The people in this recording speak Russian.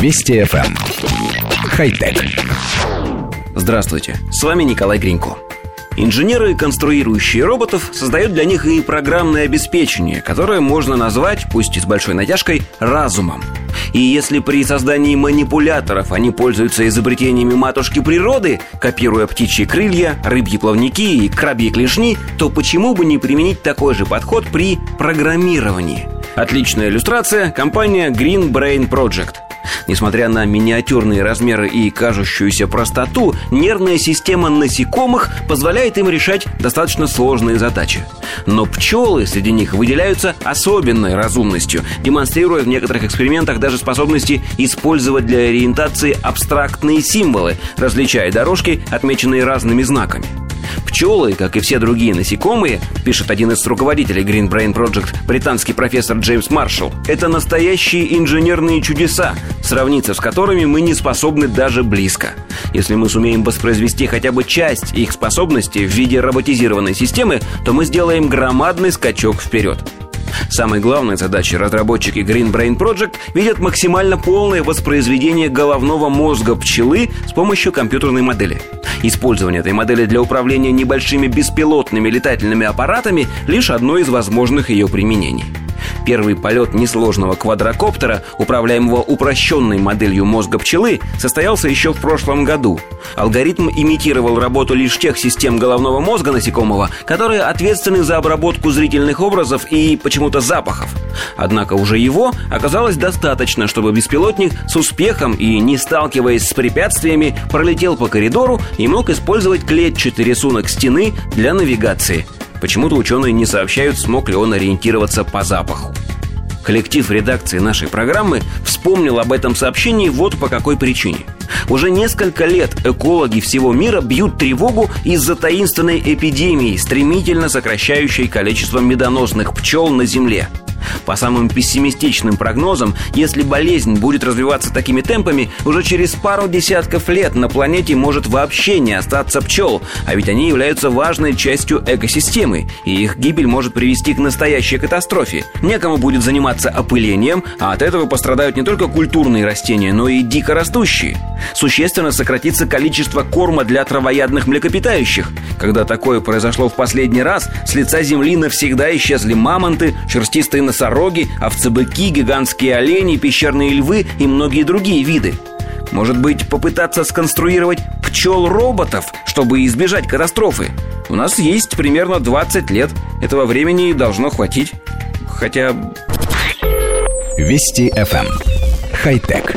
Вести FM. Эм. Хай-тек. Здравствуйте, с вами Николай Гринько. Инженеры, конструирующие роботов, создают для них и программное обеспечение, которое можно назвать, пусть и с большой натяжкой, разумом. И если при создании манипуляторов они пользуются изобретениями матушки природы, копируя птичьи крылья, рыбьи плавники и крабьи клешни, то почему бы не применить такой же подход при программировании? Отличная иллюстрация – компания Green Brain Project – Несмотря на миниатюрные размеры и кажущуюся простоту, нервная система насекомых позволяет им решать достаточно сложные задачи. Но пчелы среди них выделяются особенной разумностью, демонстрируя в некоторых экспериментах даже способности использовать для ориентации абстрактные символы, различая дорожки, отмеченные разными знаками. Пчелы, как и все другие насекомые, пишет один из руководителей Green Brain Project, британский профессор Джеймс Маршалл, это настоящие инженерные чудеса, сравниться с которыми мы не способны даже близко. Если мы сумеем воспроизвести хотя бы часть их способностей в виде роботизированной системы, то мы сделаем громадный скачок вперед. Самой главной задачей разработчики Green Brain Project видят максимально полное воспроизведение головного мозга пчелы с помощью компьютерной модели. Использование этой модели для управления небольшими беспилотными летательными аппаратами – лишь одно из возможных ее применений – Первый полет несложного квадрокоптера, управляемого упрощенной моделью мозга пчелы, состоялся еще в прошлом году. Алгоритм имитировал работу лишь тех систем головного мозга насекомого, которые ответственны за обработку зрительных образов и почему-то запахов. Однако уже его оказалось достаточно, чтобы беспилотник с успехом и не сталкиваясь с препятствиями пролетел по коридору и мог использовать клетчатый рисунок стены для навигации – Почему-то ученые не сообщают, смог ли он ориентироваться по запаху. Коллектив редакции нашей программы вспомнил об этом сообщении вот по какой причине. Уже несколько лет экологи всего мира бьют тревогу из-за таинственной эпидемии, стремительно сокращающей количество медоносных пчел на Земле – по самым пессимистичным прогнозам, если болезнь будет развиваться такими темпами, уже через пару десятков лет на планете может вообще не остаться пчел, а ведь они являются важной частью экосистемы, и их гибель может привести к настоящей катастрофе. Некому будет заниматься опылением, а от этого пострадают не только культурные растения, но и дикорастущие. Существенно сократится количество корма для травоядных млекопитающих. Когда такое произошло в последний раз, с лица земли навсегда исчезли мамонты, шерстистые носороги, овцебыки, гигантские олени, пещерные львы и многие другие виды. Может быть, попытаться сконструировать пчел-роботов, чтобы избежать катастрофы? У нас есть примерно 20 лет. Этого времени должно хватить. Хотя... Вести FM. Эм. Хай-тек.